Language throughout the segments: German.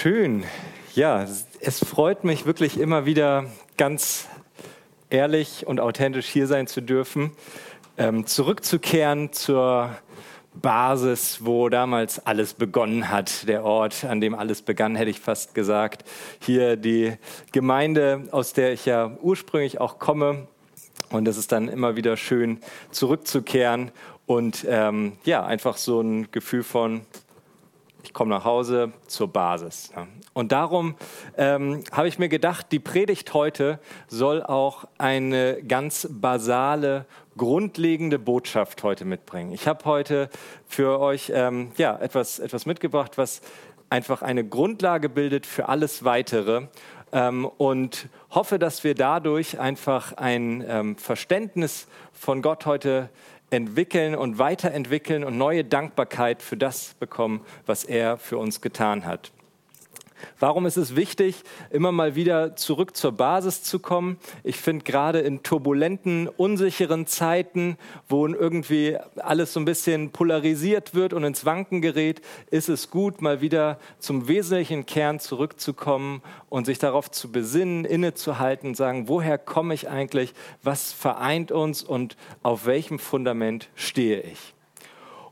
Schön. Ja, es freut mich wirklich immer wieder ganz ehrlich und authentisch hier sein zu dürfen, ähm, zurückzukehren zur Basis, wo damals alles begonnen hat, der Ort, an dem alles begann, hätte ich fast gesagt. Hier die Gemeinde, aus der ich ja ursprünglich auch komme. Und es ist dann immer wieder schön, zurückzukehren und ähm, ja, einfach so ein Gefühl von ich komme nach Hause zur Basis. Und darum ähm, habe ich mir gedacht, die Predigt heute soll auch eine ganz basale, grundlegende Botschaft heute mitbringen. Ich habe heute für euch ähm, ja, etwas, etwas mitgebracht, was einfach eine Grundlage bildet für alles Weitere ähm, und hoffe, dass wir dadurch einfach ein ähm, Verständnis von Gott heute entwickeln und weiterentwickeln und neue Dankbarkeit für das bekommen, was er für uns getan hat. Warum ist es wichtig, immer mal wieder zurück zur Basis zu kommen? Ich finde gerade in turbulenten, unsicheren Zeiten, wo irgendwie alles so ein bisschen polarisiert wird und ins Wanken gerät, ist es gut, mal wieder zum wesentlichen Kern zurückzukommen und sich darauf zu besinnen, innezuhalten, sagen, woher komme ich eigentlich, was vereint uns und auf welchem Fundament stehe ich?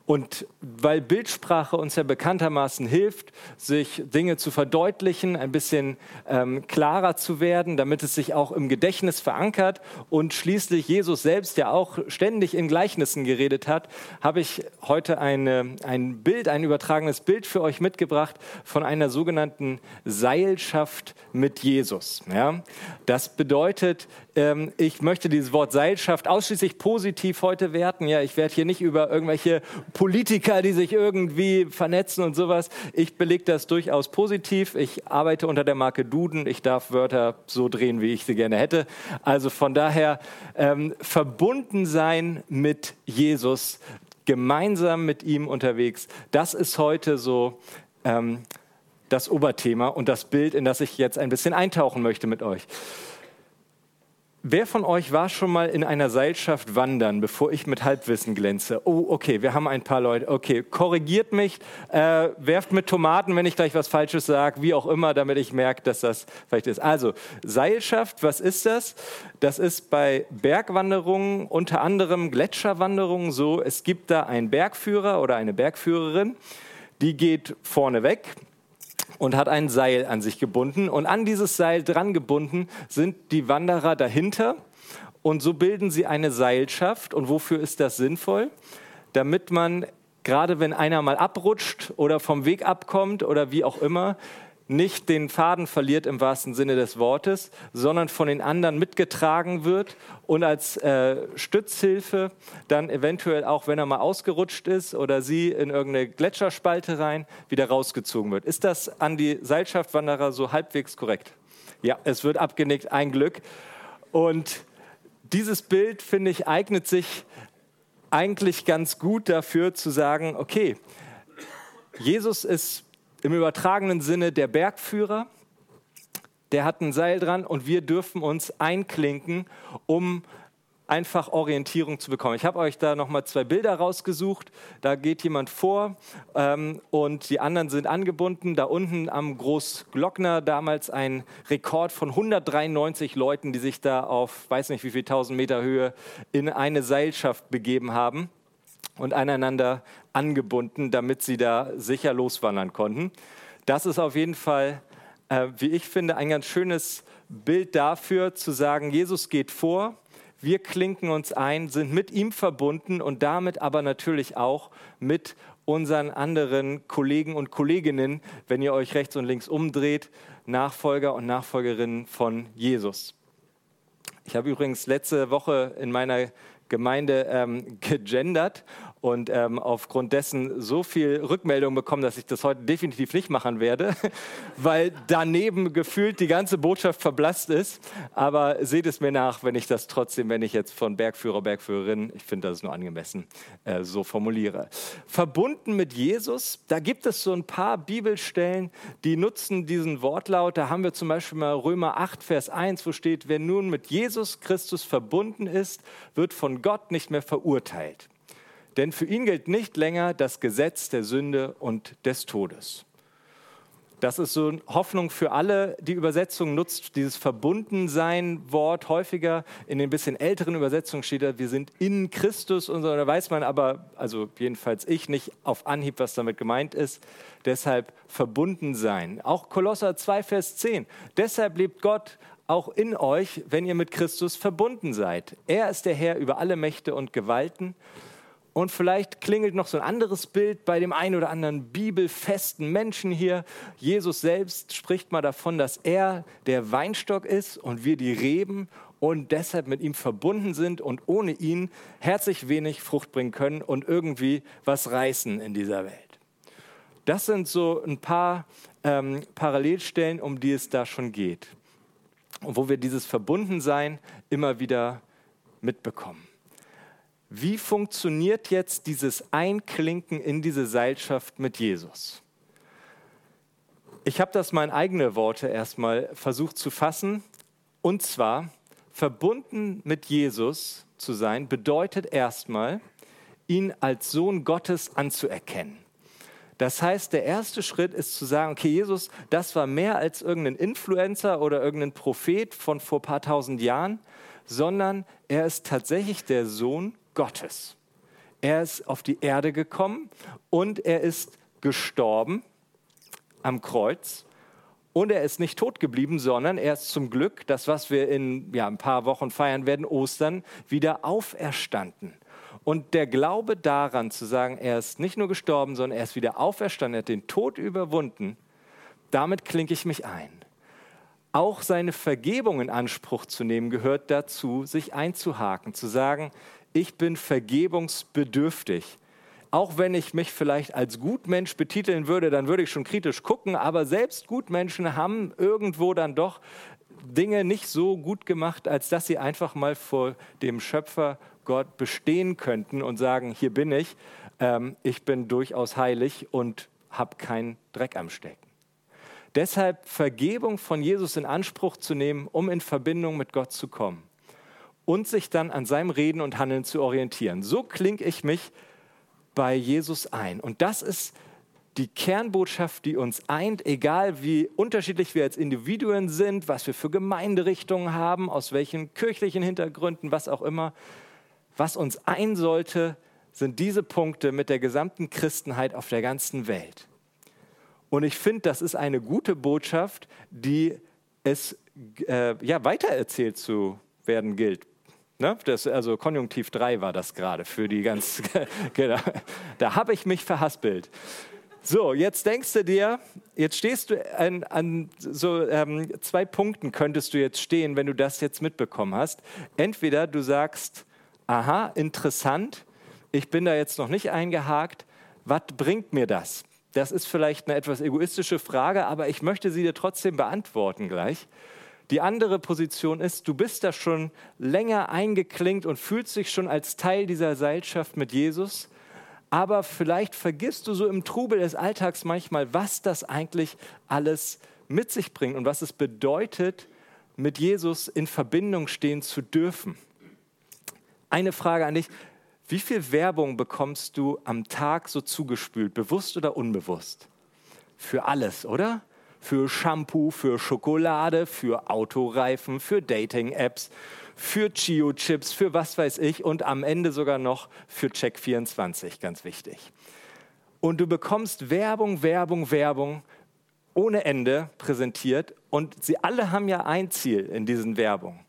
Und weil Bildsprache uns ja bekanntermaßen hilft, sich Dinge zu verdeutlichen, ein bisschen ähm, klarer zu werden, damit es sich auch im Gedächtnis verankert und schließlich Jesus selbst ja auch ständig in Gleichnissen geredet hat, habe ich heute eine, ein Bild, ein übertragenes Bild für euch mitgebracht von einer sogenannten Seilschaft mit Jesus. Ja? Das bedeutet, ähm, ich möchte dieses Wort Seilschaft ausschließlich positiv heute werten. Ja, ich werde hier nicht über irgendwelche Politiker, die sich irgendwie vernetzen und sowas. Ich belege das durchaus positiv. Ich arbeite unter der Marke Duden. Ich darf Wörter so drehen, wie ich sie gerne hätte. Also von daher ähm, verbunden sein mit Jesus, gemeinsam mit ihm unterwegs. Das ist heute so ähm, das Oberthema und das Bild, in das ich jetzt ein bisschen eintauchen möchte mit euch. Wer von euch war schon mal in einer Seilschaft wandern, bevor ich mit Halbwissen glänze? Oh, okay, wir haben ein paar Leute. Okay, korrigiert mich, äh, werft mit Tomaten, wenn ich gleich was Falsches sage, wie auch immer, damit ich merke, dass das vielleicht ist. Also, Seilschaft, was ist das? Das ist bei Bergwanderungen, unter anderem Gletscherwanderungen so, es gibt da einen Bergführer oder eine Bergführerin, die geht vorne weg und hat ein Seil an sich gebunden. Und an dieses Seil dran gebunden sind die Wanderer dahinter. Und so bilden sie eine Seilschaft. Und wofür ist das sinnvoll? Damit man, gerade wenn einer mal abrutscht oder vom Weg abkommt oder wie auch immer, nicht den Faden verliert im wahrsten Sinne des Wortes, sondern von den anderen mitgetragen wird und als äh, Stützhilfe dann eventuell auch, wenn er mal ausgerutscht ist oder sie in irgendeine Gletscherspalte rein, wieder rausgezogen wird. Ist das an die Seilschaftwanderer so halbwegs korrekt? Ja, es wird abgenickt, ein Glück. Und dieses Bild, finde ich, eignet sich eigentlich ganz gut dafür zu sagen, okay, Jesus ist im übertragenen Sinne der Bergführer. Der hat ein Seil dran und wir dürfen uns einklinken, um einfach Orientierung zu bekommen. Ich habe euch da nochmal zwei Bilder rausgesucht. Da geht jemand vor ähm, und die anderen sind angebunden. Da unten am Großglockner damals ein Rekord von 193 Leuten, die sich da auf weiß nicht wie viel tausend Meter Höhe in eine Seilschaft begeben haben und aneinander angebunden, damit sie da sicher loswandern konnten. Das ist auf jeden Fall, äh, wie ich finde, ein ganz schönes Bild dafür, zu sagen, Jesus geht vor, wir klinken uns ein, sind mit ihm verbunden und damit aber natürlich auch mit unseren anderen Kollegen und Kolleginnen, wenn ihr euch rechts und links umdreht, Nachfolger und Nachfolgerinnen von Jesus. Ich habe übrigens letzte Woche in meiner Gemeinde ähm, gegendert und ähm, aufgrund dessen so viel Rückmeldung bekommen, dass ich das heute definitiv nicht machen werde, weil daneben gefühlt die ganze Botschaft verblasst ist. Aber seht es mir nach, wenn ich das trotzdem, wenn ich jetzt von Bergführer, Bergführerin, ich finde, das ist nur angemessen, äh, so formuliere. Verbunden mit Jesus, da gibt es so ein paar Bibelstellen, die nutzen diesen Wortlaut. Da haben wir zum Beispiel mal Römer 8, Vers 1, wo steht, wer nun mit Jesus Christus verbunden ist, wird von Gott nicht mehr verurteilt denn für ihn gilt nicht länger das Gesetz der Sünde und des Todes. Das ist so eine Hoffnung für alle. Die Übersetzung nutzt dieses Verbundensein-Wort häufiger. In den bisschen älteren Übersetzungen steht da, wir sind in Christus und so. Da weiß man aber, also jedenfalls ich, nicht auf Anhieb, was damit gemeint ist. Deshalb verbunden sein. Auch Kolosser 2, Vers 10. Deshalb lebt Gott auch in euch, wenn ihr mit Christus verbunden seid. Er ist der Herr über alle Mächte und Gewalten. Und vielleicht klingelt noch so ein anderes Bild bei dem einen oder anderen bibelfesten Menschen hier. Jesus selbst spricht mal davon, dass er der Weinstock ist und wir die Reben und deshalb mit ihm verbunden sind und ohne ihn herzlich wenig Frucht bringen können und irgendwie was reißen in dieser Welt. Das sind so ein paar ähm, Parallelstellen, um die es da schon geht. Und wo wir dieses Verbundensein immer wieder mitbekommen. Wie funktioniert jetzt dieses Einklinken in diese Seilschaft mit Jesus? Ich habe das mal in eigene Worte erstmal versucht zu fassen. Und zwar, verbunden mit Jesus zu sein, bedeutet erstmal, ihn als Sohn Gottes anzuerkennen. Das heißt, der erste Schritt ist zu sagen, okay, Jesus, das war mehr als irgendein Influencer oder irgendein Prophet von vor ein paar tausend Jahren, sondern er ist tatsächlich der Sohn Gottes. Er ist auf die Erde gekommen und er ist gestorben am Kreuz. Und er ist nicht tot geblieben, sondern er ist zum Glück, das, was wir in ja, ein paar Wochen feiern werden, Ostern, wieder auferstanden. Und der Glaube daran zu sagen, er ist nicht nur gestorben, sondern er ist wieder auferstanden, er hat den Tod überwunden, damit klinke ich mich ein. Auch seine Vergebung in Anspruch zu nehmen, gehört dazu, sich einzuhaken, zu sagen, ich bin vergebungsbedürftig. Auch wenn ich mich vielleicht als Gutmensch betiteln würde, dann würde ich schon kritisch gucken, aber selbst Gutmenschen haben irgendwo dann doch Dinge nicht so gut gemacht, als dass sie einfach mal vor dem Schöpfer Gott bestehen könnten und sagen, hier bin ich, ähm, ich bin durchaus heilig und habe keinen Dreck am Stecken. Deshalb Vergebung von Jesus in Anspruch zu nehmen, um in Verbindung mit Gott zu kommen und sich dann an seinem Reden und Handeln zu orientieren. So klinge ich mich bei Jesus ein. Und das ist die Kernbotschaft, die uns eint, egal wie unterschiedlich wir als Individuen sind, was wir für Gemeinderichtungen haben, aus welchen kirchlichen Hintergründen, was auch immer. Was uns ein sollte, sind diese Punkte mit der gesamten Christenheit auf der ganzen Welt. Und ich finde, das ist eine gute Botschaft, die es äh, ja, weitererzählt zu werden gilt. Ne? Das, also Konjunktiv 3 war das gerade für die ganz, genau. Da habe ich mich verhaspelt. So, jetzt denkst du dir, jetzt stehst du an, an so ähm, zwei Punkten könntest du jetzt stehen, wenn du das jetzt mitbekommen hast. Entweder du sagst, aha, interessant, ich bin da jetzt noch nicht eingehakt, was bringt mir das? Das ist vielleicht eine etwas egoistische Frage, aber ich möchte sie dir trotzdem beantworten gleich. Die andere Position ist, du bist da schon länger eingeklinkt und fühlst dich schon als Teil dieser Seilschaft mit Jesus, aber vielleicht vergisst du so im Trubel des Alltags manchmal, was das eigentlich alles mit sich bringt und was es bedeutet, mit Jesus in Verbindung stehen zu dürfen. Eine Frage an dich. Wie viel Werbung bekommst du am Tag so zugespült, bewusst oder unbewusst? Für alles, oder? Für Shampoo, für Schokolade, für Autoreifen, für Dating-Apps, für Chio-Chips, für was weiß ich und am Ende sogar noch für Check24, ganz wichtig. Und du bekommst Werbung, Werbung, Werbung ohne Ende präsentiert und sie alle haben ja ein Ziel in diesen Werbungen.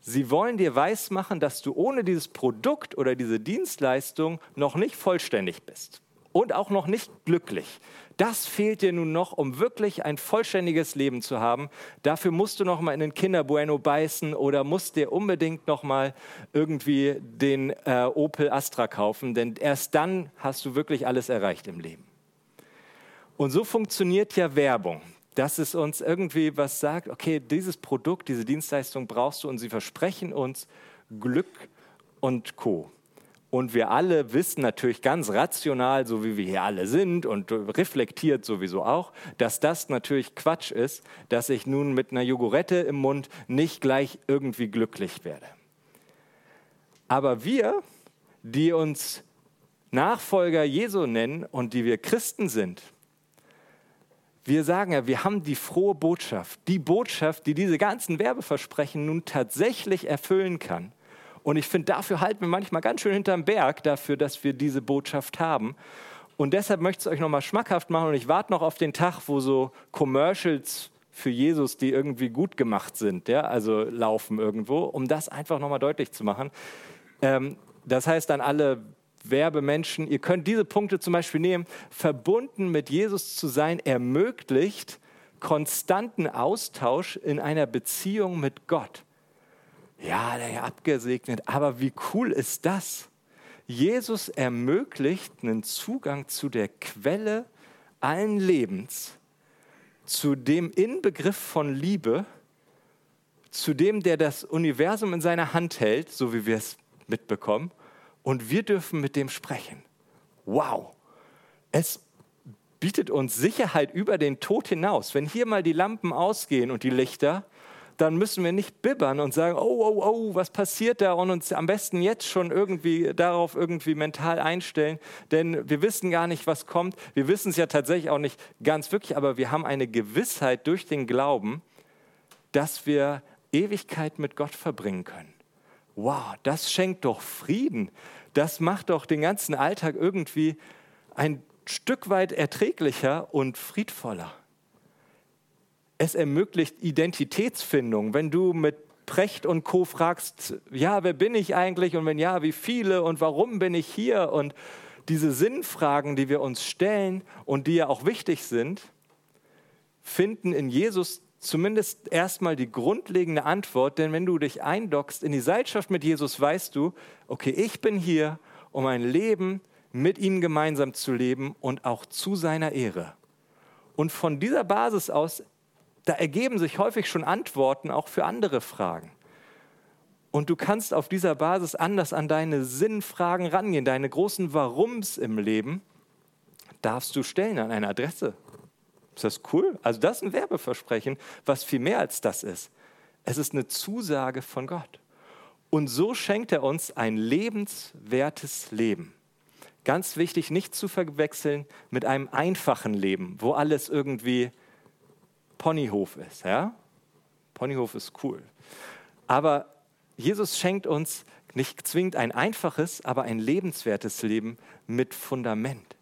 Sie wollen dir weismachen, dass du ohne dieses Produkt oder diese Dienstleistung noch nicht vollständig bist und auch noch nicht glücklich. Das fehlt dir nun noch, um wirklich ein vollständiges Leben zu haben. Dafür musst du noch mal in den Kinderbueno beißen oder musst dir unbedingt noch mal irgendwie den äh, Opel Astra kaufen, denn erst dann hast du wirklich alles erreicht im Leben. Und so funktioniert ja Werbung dass es uns irgendwie was sagt, okay, dieses Produkt, diese Dienstleistung brauchst du und sie versprechen uns Glück und Co. Und wir alle wissen natürlich ganz rational, so wie wir hier alle sind und reflektiert sowieso auch, dass das natürlich Quatsch ist, dass ich nun mit einer Jogurette im Mund nicht gleich irgendwie glücklich werde. Aber wir, die uns Nachfolger Jesu nennen und die wir Christen sind, wir sagen ja, wir haben die frohe Botschaft, die Botschaft, die diese ganzen Werbeversprechen nun tatsächlich erfüllen kann. Und ich finde, dafür halten wir manchmal ganz schön hinterm Berg, dafür, dass wir diese Botschaft haben. Und deshalb möchte ich es euch nochmal schmackhaft machen und ich warte noch auf den Tag, wo so Commercials für Jesus, die irgendwie gut gemacht sind, ja, also laufen irgendwo, um das einfach nochmal deutlich zu machen. Ähm, das heißt an alle Werbemenschen, ihr könnt diese Punkte zum Beispiel nehmen, verbunden mit Jesus zu sein, ermöglicht konstanten Austausch in einer Beziehung mit Gott. Ja, der ja abgesegnet, aber wie cool ist das? Jesus ermöglicht einen Zugang zu der Quelle allen Lebens, zu dem Inbegriff von Liebe, zu dem, der das Universum in seiner Hand hält, so wie wir es mitbekommen, und wir dürfen mit dem sprechen. Wow! Es bietet uns Sicherheit über den Tod hinaus. Wenn hier mal die Lampen ausgehen und die Lichter, dann müssen wir nicht bibbern und sagen, oh, oh, oh, was passiert da und uns am besten jetzt schon irgendwie darauf irgendwie mental einstellen, denn wir wissen gar nicht, was kommt. Wir wissen es ja tatsächlich auch nicht ganz wirklich, aber wir haben eine Gewissheit durch den Glauben, dass wir Ewigkeit mit Gott verbringen können. Wow, das schenkt doch Frieden. Das macht doch den ganzen Alltag irgendwie ein Stück weit erträglicher und friedvoller. Es ermöglicht Identitätsfindung. Wenn du mit Precht und Co. fragst, ja, wer bin ich eigentlich und wenn ja, wie viele und warum bin ich hier und diese Sinnfragen, die wir uns stellen und die ja auch wichtig sind, finden in Jesus zumindest erstmal die grundlegende Antwort, denn wenn du dich eindockst in die Seilschaft mit Jesus, weißt du, okay, ich bin hier, um ein Leben mit ihm gemeinsam zu leben und auch zu seiner Ehre. Und von dieser Basis aus da ergeben sich häufig schon Antworten auch für andere Fragen. Und du kannst auf dieser Basis anders an deine Sinnfragen rangehen. Deine großen Warums im Leben darfst du stellen an eine Adresse. Ist das cool? Also das ist ein Werbeversprechen, was viel mehr als das ist. Es ist eine Zusage von Gott. Und so schenkt er uns ein lebenswertes Leben. Ganz wichtig, nicht zu verwechseln mit einem einfachen Leben, wo alles irgendwie Ponyhof ist. Ja? Ponyhof ist cool. Aber Jesus schenkt uns nicht zwingend ein einfaches, aber ein lebenswertes Leben mit Fundament.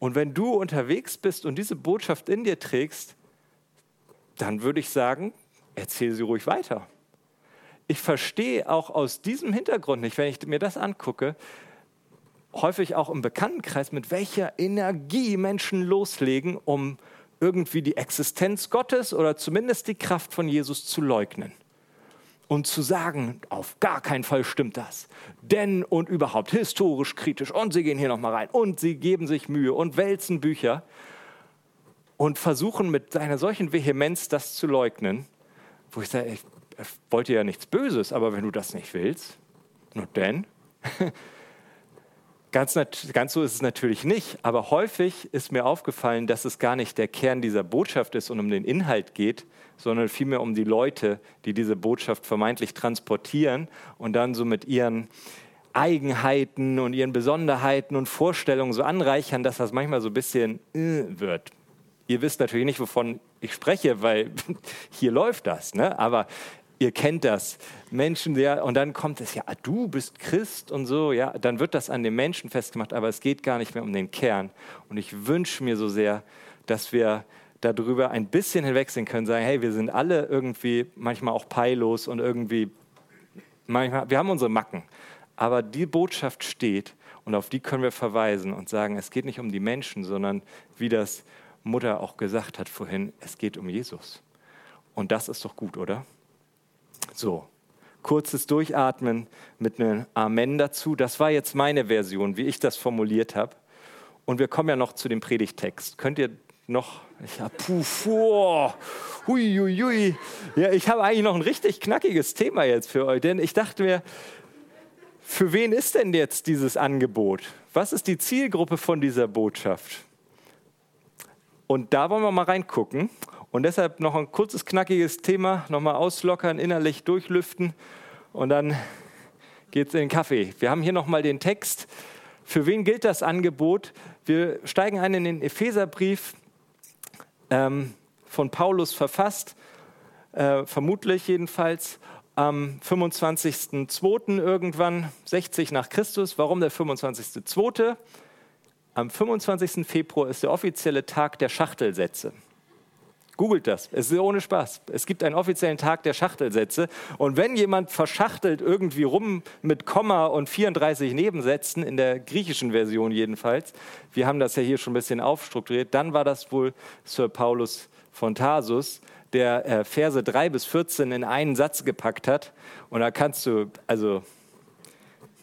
Und wenn du unterwegs bist und diese Botschaft in dir trägst, dann würde ich sagen, erzähl sie ruhig weiter. Ich verstehe auch aus diesem Hintergrund nicht, wenn ich mir das angucke, häufig auch im Bekanntenkreis, mit welcher Energie Menschen loslegen, um irgendwie die Existenz Gottes oder zumindest die Kraft von Jesus zu leugnen und zu sagen, auf gar keinen Fall stimmt das. Denn und überhaupt historisch kritisch und sie gehen hier nochmal rein und sie geben sich Mühe und wälzen Bücher und versuchen mit einer solchen Vehemenz das zu leugnen, wo ich sage, ich wollte ja nichts Böses, aber wenn du das nicht willst, nur denn, Ganz, ganz, so ist es natürlich nicht, aber häufig ist mir aufgefallen, dass es gar nicht der Kern dieser Botschaft ist und um den Inhalt geht, sondern vielmehr um die Leute, die diese Botschaft vermeintlich transportieren und dann so mit ihren Eigenheiten und ihren Besonderheiten und Vorstellungen so anreichern, dass das manchmal so ein bisschen äh, wird. Ihr wisst natürlich nicht, wovon ich spreche, weil hier läuft das. Ne? Aber ihr kennt das. Menschen, ja, und dann kommt es, ja, du bist Christ und so, ja, dann wird das an den Menschen festgemacht, aber es geht gar nicht mehr um den Kern. Und ich wünsche mir so sehr, dass wir darüber ein bisschen hinwegsehen können, sagen, hey, wir sind alle irgendwie manchmal auch peillos und irgendwie, manchmal, wir haben unsere Macken, aber die Botschaft steht und auf die können wir verweisen und sagen, es geht nicht um die Menschen, sondern wie das Mutter auch gesagt hat vorhin, es geht um Jesus. Und das ist doch gut, oder? So, kurzes Durchatmen mit einem Amen dazu. Das war jetzt meine Version, wie ich das formuliert habe. Und wir kommen ja noch zu dem Predigtext. Könnt ihr noch, ja, puh, puh, hui, hui, hui. Ja, ich habe eigentlich noch ein richtig knackiges Thema jetzt für euch, denn ich dachte mir, für wen ist denn jetzt dieses Angebot? Was ist die Zielgruppe von dieser Botschaft? Und da wollen wir mal reingucken. Und deshalb noch ein kurzes, knackiges Thema, nochmal auslockern, innerlich durchlüften und dann geht es in den Kaffee. Wir haben hier nochmal den Text. Für wen gilt das Angebot? Wir steigen ein in den Epheserbrief. ähm, von Paulus verfasst, äh, vermutlich jedenfalls am 25.02. irgendwann 60 nach Christus. Warum der 25.02.? Am 25. Februar ist der offizielle Tag der Schachtelsätze. Googelt das. Es ist ohne Spaß. Es gibt einen offiziellen Tag der Schachtelsätze. Und wenn jemand verschachtelt irgendwie rum mit Komma und 34 Nebensätzen, in der griechischen Version jedenfalls, wir haben das ja hier schon ein bisschen aufstrukturiert, dann war das wohl Sir Paulus von Tarsus, der äh, Verse 3 bis 14 in einen Satz gepackt hat. Und da kannst du, also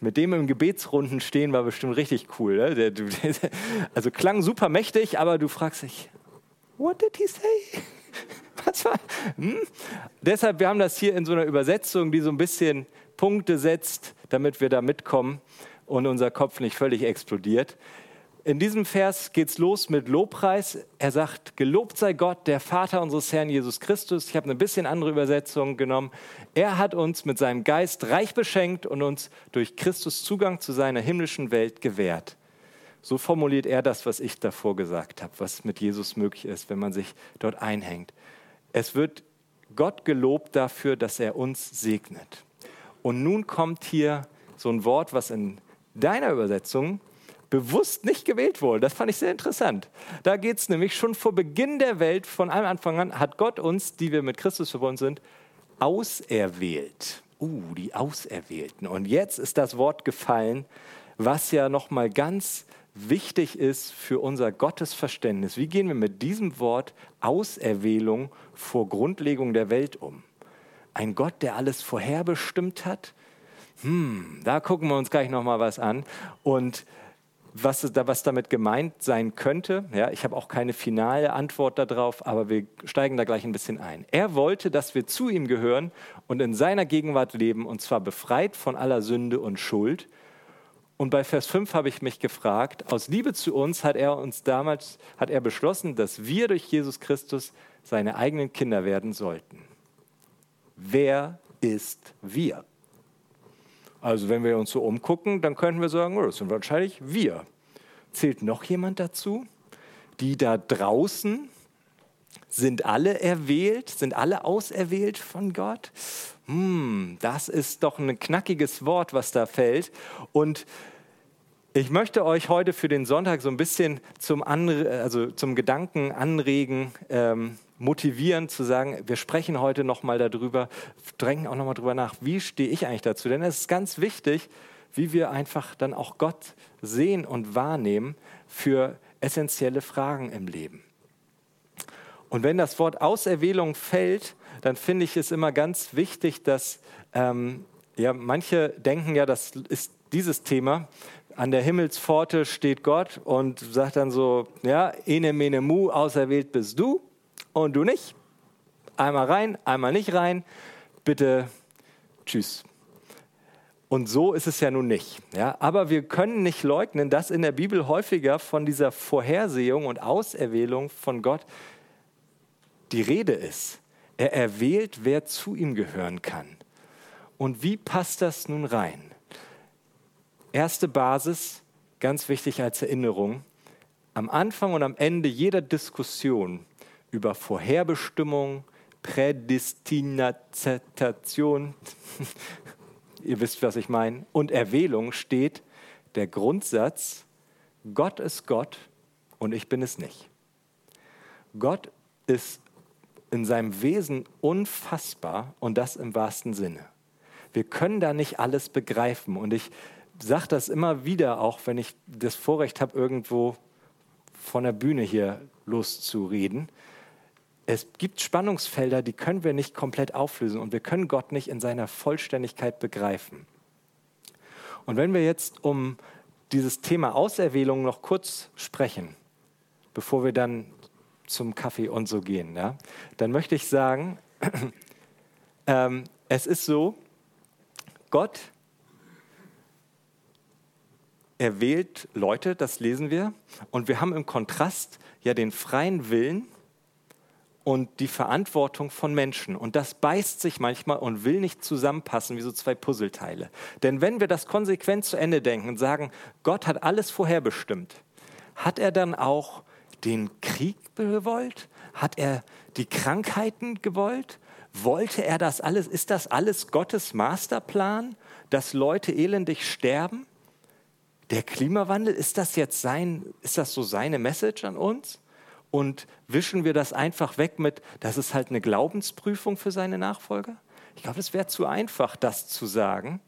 mit dem im Gebetsrunden stehen war bestimmt richtig cool. Ne? also klang super mächtig, aber du fragst dich, what did he say? Was war? Hm? Deshalb, wir haben das hier in so einer Übersetzung, die so ein bisschen Punkte setzt, damit wir da mitkommen und unser Kopf nicht völlig explodiert. In diesem Vers geht es los mit Lobpreis. Er sagt, gelobt sei Gott, der Vater unseres Herrn Jesus Christus. Ich habe eine bisschen andere Übersetzung genommen. Er hat uns mit seinem Geist reich beschenkt und uns durch Christus Zugang zu seiner himmlischen Welt gewährt. So formuliert er das, was ich davor gesagt habe, was mit Jesus möglich ist, wenn man sich dort einhängt. Es wird Gott gelobt dafür, dass er uns segnet. Und nun kommt hier so ein Wort, was in deiner Übersetzung bewusst nicht gewählt wurde. Das fand ich sehr interessant. Da geht es nämlich schon vor Beginn der Welt, von allem Anfang an, hat Gott uns, die wir mit Christus verbunden sind, auserwählt. Uh, die Auserwählten. Und jetzt ist das Wort gefallen, was ja nochmal ganz wichtig ist für unser Gottesverständnis. Wie gehen wir mit diesem Wort Auserwählung vor Grundlegung der Welt um? Ein Gott, der alles vorherbestimmt hat? Hm, da gucken wir uns gleich nochmal was an. Und was, was damit gemeint sein könnte. Ja, ich habe auch keine finale Antwort darauf, aber wir steigen da gleich ein bisschen ein. Er wollte, dass wir zu ihm gehören und in seiner Gegenwart leben, und zwar befreit von aller Sünde und Schuld. Und bei Vers 5 habe ich mich gefragt, aus Liebe zu uns hat er uns damals, hat er beschlossen, dass wir durch Jesus Christus seine eigenen Kinder werden sollten. Wer ist wir? Also wenn wir uns so umgucken, dann könnten wir sagen, oh, das sind wahrscheinlich wir. Zählt noch jemand dazu? Die da draußen sind alle erwählt, sind alle auserwählt von Gott? Hm, das ist doch ein knackiges Wort, was da fällt. Und ich möchte euch heute für den Sonntag so ein bisschen zum, Anre also zum Gedanken anregen, ähm, motivieren zu sagen, wir sprechen heute nochmal darüber, drängen auch nochmal darüber nach, wie stehe ich eigentlich dazu? Denn es ist ganz wichtig, wie wir einfach dann auch Gott sehen und wahrnehmen für essentielle Fragen im Leben. Und wenn das Wort Auserwählung fällt, dann finde ich es immer ganz wichtig, dass ähm, ja, manche denken ja, das ist dieses Thema. An der Himmelspforte steht Gott und sagt dann so, ja, ene mene mu, auserwählt bist du und du nicht. Einmal rein, einmal nicht rein. Bitte, tschüss. Und so ist es ja nun nicht. Ja? Aber wir können nicht leugnen, dass in der Bibel häufiger von dieser Vorhersehung und Auserwählung von Gott die Rede ist. Er erwählt, wer zu ihm gehören kann. Und wie passt das nun rein? Erste Basis, ganz wichtig als Erinnerung, am Anfang und am Ende jeder Diskussion über Vorherbestimmung, Prädestination, ihr wisst, was ich meine, und Erwählung steht der Grundsatz, Gott ist Gott und ich bin es nicht. Gott ist in seinem Wesen unfassbar und das im wahrsten Sinne. Wir können da nicht alles begreifen und ich sage das immer wieder, auch wenn ich das Vorrecht habe, irgendwo von der Bühne hier loszureden es gibt Spannungsfelder, die können wir nicht komplett auflösen und wir können Gott nicht in seiner Vollständigkeit begreifen. Und wenn wir jetzt um dieses Thema Auserwählung noch kurz sprechen, bevor wir dann zum Kaffee und so gehen, ja, dann möchte ich sagen, ähm, es ist so, Gott erwählt Leute, das lesen wir, und wir haben im Kontrast ja den freien Willen und die Verantwortung von Menschen. Und das beißt sich manchmal und will nicht zusammenpassen wie so zwei Puzzleteile. Denn wenn wir das konsequent zu Ende denken und sagen, Gott hat alles vorherbestimmt, hat er dann auch den Krieg gewollt? Hat er die Krankheiten gewollt? Wollte er das alles? Ist das alles Gottes Masterplan, dass Leute elendig sterben? Der Klimawandel, ist das jetzt sein, ist das so seine Message an uns? Und wischen wir das einfach weg mit, das ist halt eine Glaubensprüfung für seine Nachfolger? Ich glaube, es wäre zu einfach, das zu sagen.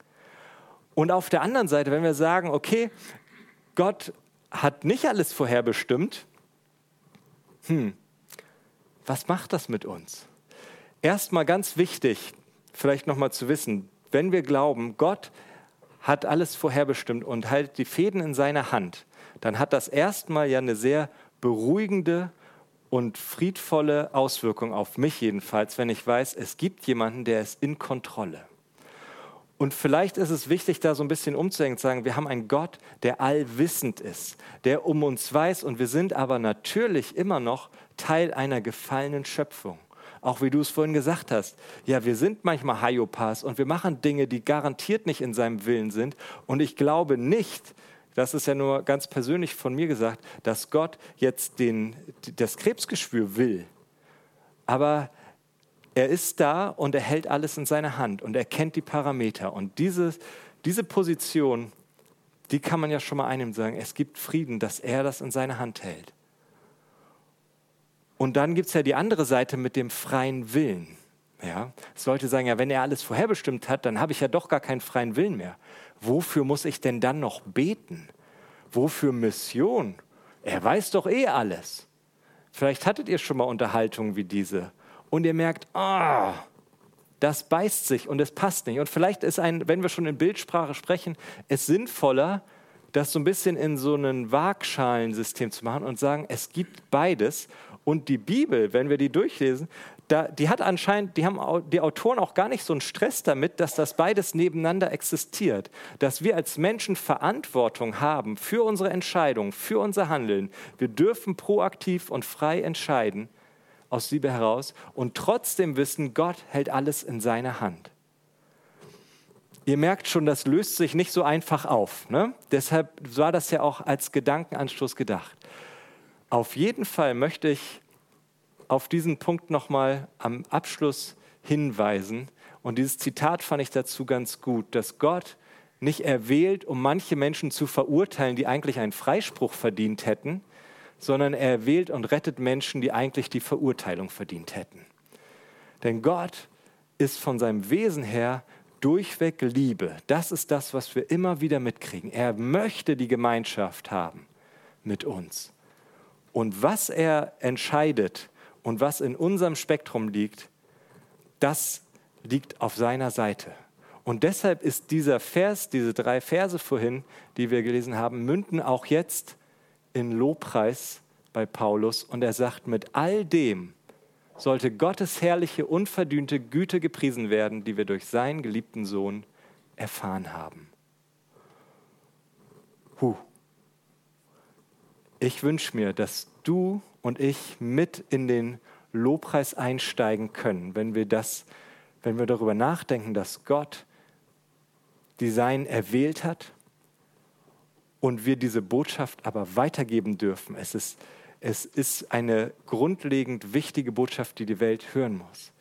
Und auf der anderen Seite, wenn wir sagen, okay, Gott hat nicht alles vorherbestimmt, hm, was macht das mit uns? Erstmal ganz wichtig, vielleicht nochmal zu wissen, wenn wir glauben, Gott hat alles vorherbestimmt und hält die Fäden in seiner Hand, dann hat das erstmal ja eine sehr beruhigende und friedvolle Auswirkung auf mich jedenfalls, wenn ich weiß, es gibt jemanden, der ist in Kontrolle. Und vielleicht ist es wichtig, da so ein bisschen umzuhängen, zu sagen, wir haben einen Gott, der allwissend ist, der um uns weiß und wir sind aber natürlich immer noch Teil einer gefallenen Schöpfung. Auch wie du es vorhin gesagt hast. Ja, wir sind manchmal Hayopas und wir machen Dinge, die garantiert nicht in seinem Willen sind. Und ich glaube nicht, das ist ja nur ganz persönlich von mir gesagt, dass Gott jetzt den, das Krebsgeschwür will. Aber er ist da und er hält alles in seiner Hand und er kennt die Parameter. Und diese, diese Position, die kann man ja schon mal einnehmen sagen, es gibt Frieden, dass er das in seiner Hand hält. Und dann gibt es ja die andere Seite mit dem freien Willen. Ja, es sollte sagen, ja, wenn er alles vorherbestimmt hat, dann habe ich ja doch gar keinen freien Willen mehr. Wofür muss ich denn dann noch beten? Wofür Mission? Er weiß doch eh alles. Vielleicht hattet ihr schon mal Unterhaltungen wie diese und ihr merkt, ah, oh, das beißt sich und es passt nicht. Und vielleicht ist ein, wenn wir schon in Bildsprache sprechen, es sinnvoller, das so ein bisschen in so ein Waagschalensystem zu machen und sagen, es gibt beides und die Bibel, wenn wir die durchlesen, da, die hat anscheinend, die haben die Autoren auch gar nicht so einen Stress damit, dass das beides nebeneinander existiert. Dass wir als Menschen Verantwortung haben für unsere Entscheidungen, für unser Handeln. Wir dürfen proaktiv und frei entscheiden aus Liebe heraus und trotzdem wissen, Gott hält alles in seiner Hand. Ihr merkt schon, das löst sich nicht so einfach auf. Ne? Deshalb war das ja auch als Gedankenanstoß gedacht. Auf jeden Fall möchte ich auf diesen Punkt nochmal am Abschluss hinweisen. Und dieses Zitat fand ich dazu ganz gut, dass Gott nicht erwählt, um manche Menschen zu verurteilen, die eigentlich einen Freispruch verdient hätten, sondern er erwählt und rettet Menschen, die eigentlich die Verurteilung verdient hätten. Denn Gott ist von seinem Wesen her durchweg Liebe. Das ist das, was wir immer wieder mitkriegen. Er möchte die Gemeinschaft haben mit uns. Und was er entscheidet und was in unserem Spektrum liegt, das liegt auf seiner Seite. Und deshalb ist dieser Vers, diese drei Verse vorhin, die wir gelesen haben, münden auch jetzt in Lobpreis bei Paulus. Und er sagt, mit all dem sollte Gottes herrliche, unverdünnte Güte gepriesen werden, die wir durch seinen geliebten Sohn erfahren haben. Huh. Ich wünsche mir, dass du und ich mit in den Lobpreis einsteigen können, wenn wir das, wenn wir darüber nachdenken, dass Gott Design erwählt hat und wir diese Botschaft aber weitergeben dürfen. Es ist, es ist eine grundlegend wichtige Botschaft, die die Welt hören muss.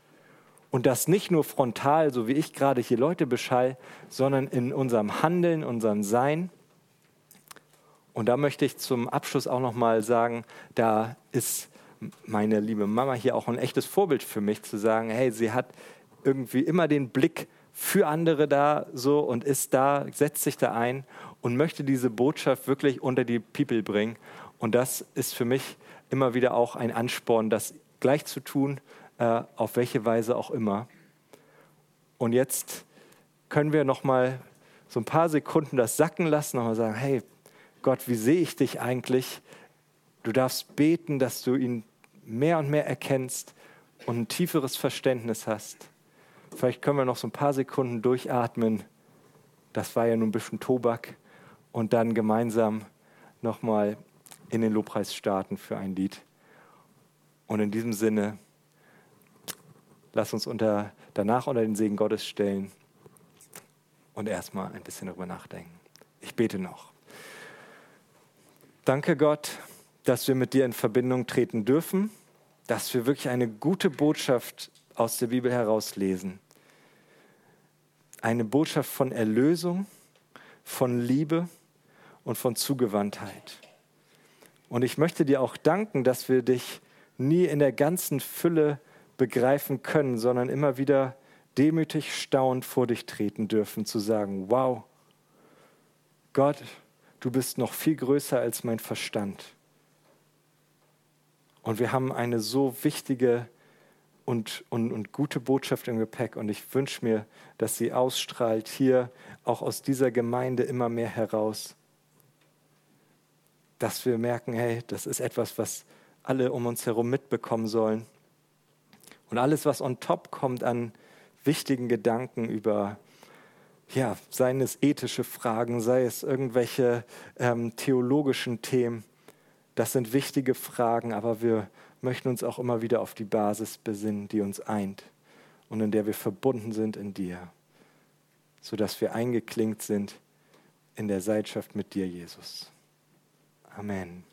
Und das nicht nur frontal, so wie ich gerade hier Leute beschall, sondern in unserem Handeln, unserem Sein. Und da möchte ich zum Abschluss auch noch mal sagen, da ist meine liebe Mama hier auch ein echtes Vorbild für mich, zu sagen, hey, sie hat irgendwie immer den Blick für andere da so und ist da, setzt sich da ein und möchte diese Botschaft wirklich unter die People bringen. Und das ist für mich immer wieder auch ein Ansporn, das gleich zu tun, äh, auf welche Weise auch immer. Und jetzt können wir noch mal so ein paar Sekunden das sacken lassen und mal sagen, hey, Gott, wie sehe ich dich eigentlich? Du darfst beten, dass du ihn mehr und mehr erkennst und ein tieferes Verständnis hast. Vielleicht können wir noch so ein paar Sekunden durchatmen. Das war ja nun ein bisschen Tobak. Und dann gemeinsam nochmal in den Lobpreis starten für ein Lied. Und in diesem Sinne, lass uns unter, danach unter den Segen Gottes stellen und erstmal ein bisschen darüber nachdenken. Ich bete noch. Danke Gott, dass wir mit dir in Verbindung treten dürfen. dass wir wirklich eine gute Botschaft aus der Bibel herauslesen. Eine Botschaft von Erlösung, von Liebe und von Zugewandtheit. Und ich möchte dir auch danken, dass wir dich nie in der ganzen Fülle begreifen können, sondern immer wieder demütig staunend vor dich treten dürfen, zu sagen, wow, Gott, du bist noch viel größer als mein Verstand. Und wir haben eine so wichtige und, und, und gute Botschaft im Gepäck. Und ich wünsche mir, dass sie ausstrahlt hier auch aus dieser Gemeinde immer mehr heraus. Dass wir merken, hey, das ist etwas, was alle um uns herum mitbekommen sollen. Und alles, was on top kommt an wichtigen Gedanken über ja, seien es ethische Fragen, sei es irgendwelche ähm, theologischen Themen. Das sind wichtige Fragen, aber wir möchten uns auch immer wieder auf die Basis besinnen, die uns eint und in der wir verbunden sind in dir, sodass wir eingeklinkt sind in der Seitschaft mit dir, Jesus. Amen.